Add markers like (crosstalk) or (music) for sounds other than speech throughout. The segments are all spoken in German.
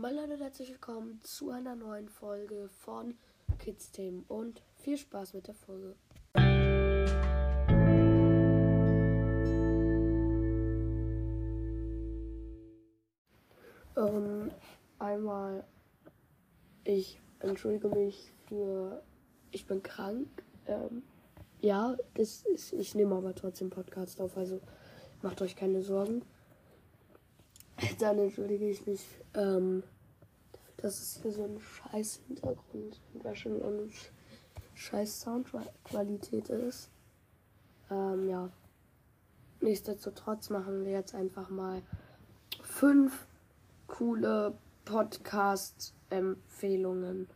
Moin Leute, herzlich willkommen zu einer neuen Folge von Kids Themen und viel Spaß mit der Folge. Ähm, einmal, ich entschuldige mich für, ich bin krank. Ähm, ja, das ist, ich nehme aber trotzdem Podcast auf, also macht euch keine Sorgen. Dann entschuldige ich mich, ähm, dass es hier so ein scheiß Hintergrund und eine scheiß Soundqualität ist. Ähm, ja. Nichtsdestotrotz machen wir jetzt einfach mal fünf coole Podcast-Empfehlungen.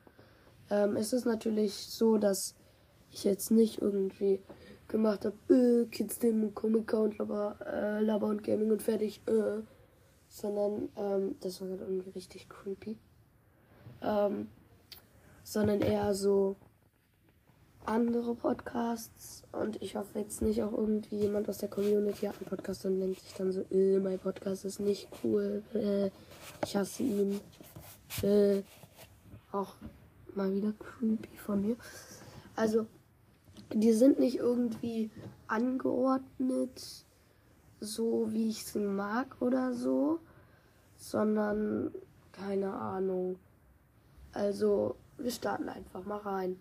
Ähm, es ist natürlich so, dass ich jetzt nicht irgendwie gemacht habe, äh, Kids Themen, Comic und Laber, äh, Laber und Gaming und fertig, äh, sondern ähm, das war gerade irgendwie richtig creepy. Ähm, sondern eher so andere Podcasts und ich hoffe jetzt nicht auch irgendwie jemand aus der Community hat einen Podcast und denkt sich dann so, äh, mein Podcast ist nicht cool, äh, ich hasse ihn. Äh, auch mal wieder creepy von mir. Also, die sind nicht irgendwie angeordnet, so wie ich sie mag oder so, sondern keine Ahnung. Also, wir starten einfach mal rein.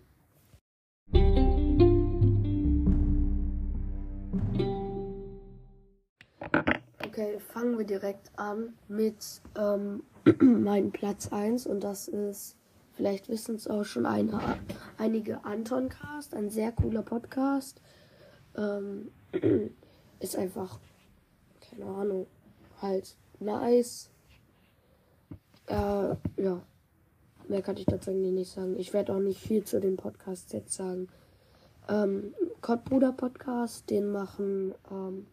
Okay, fangen wir direkt an mit ähm, (clears throat) meinem Platz 1 und das ist, vielleicht wissen es auch schon eine, einige Anton Cast, ein sehr cooler Podcast. Ähm, (clears throat) ist einfach, keine Ahnung, halt nice. Äh, ja, mehr kann ich dazu eigentlich nicht sagen. Ich werde auch nicht viel zu den Podcasts jetzt sagen. Ähm, Kottbruder Podcast, den machen ähm,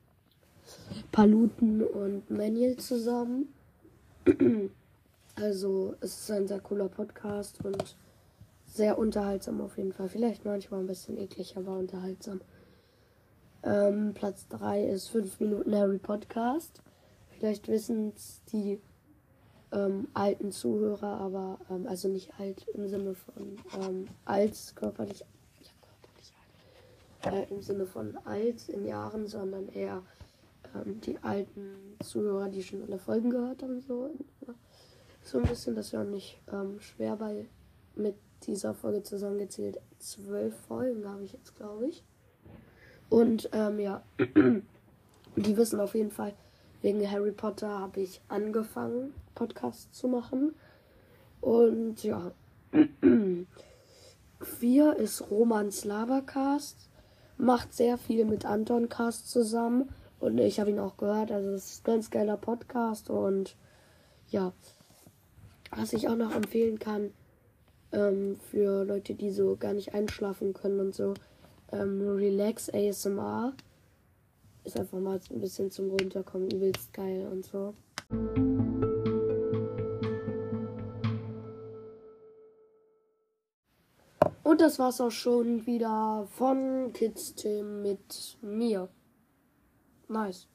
Paluten und Manuel zusammen. also es ist ein sehr cooler Podcast und sehr unterhaltsam auf jeden Fall. Vielleicht manchmal ein bisschen eklig, aber unterhaltsam. Ähm, Platz 3 ist 5 Minuten Harry Podcast. Vielleicht wissen es die ähm, alten Zuhörer, aber ähm, also nicht alt im Sinne von ähm, alt körperlich, ja, körperlich alt, äh, im Sinne von alt in Jahren, sondern eher ähm, die alten Zuhörer, die schon alle Folgen gehört haben, so, so ein bisschen, das auch nicht ähm, schwer, weil mit dieser Folge zusammengezählt zwölf Folgen habe ich jetzt, glaube ich. Und ähm, ja, (clears throat) die wissen auf jeden Fall, wegen Harry Potter habe ich angefangen, Podcasts zu machen. Und ja, (clears throat) vier ist Romans Lavacast, macht sehr viel mit Anton Cast zusammen. Und ich habe ihn auch gehört, also es ist ein ganz geiler Podcast. Und ja, was ich auch noch empfehlen kann, ähm, für Leute, die so gar nicht einschlafen können und so, ähm, Relax ASMR ist einfach mal ein bisschen zum Runterkommen übelst geil und so. Und das war's auch schon wieder von Kids Tim mit mir. Nice.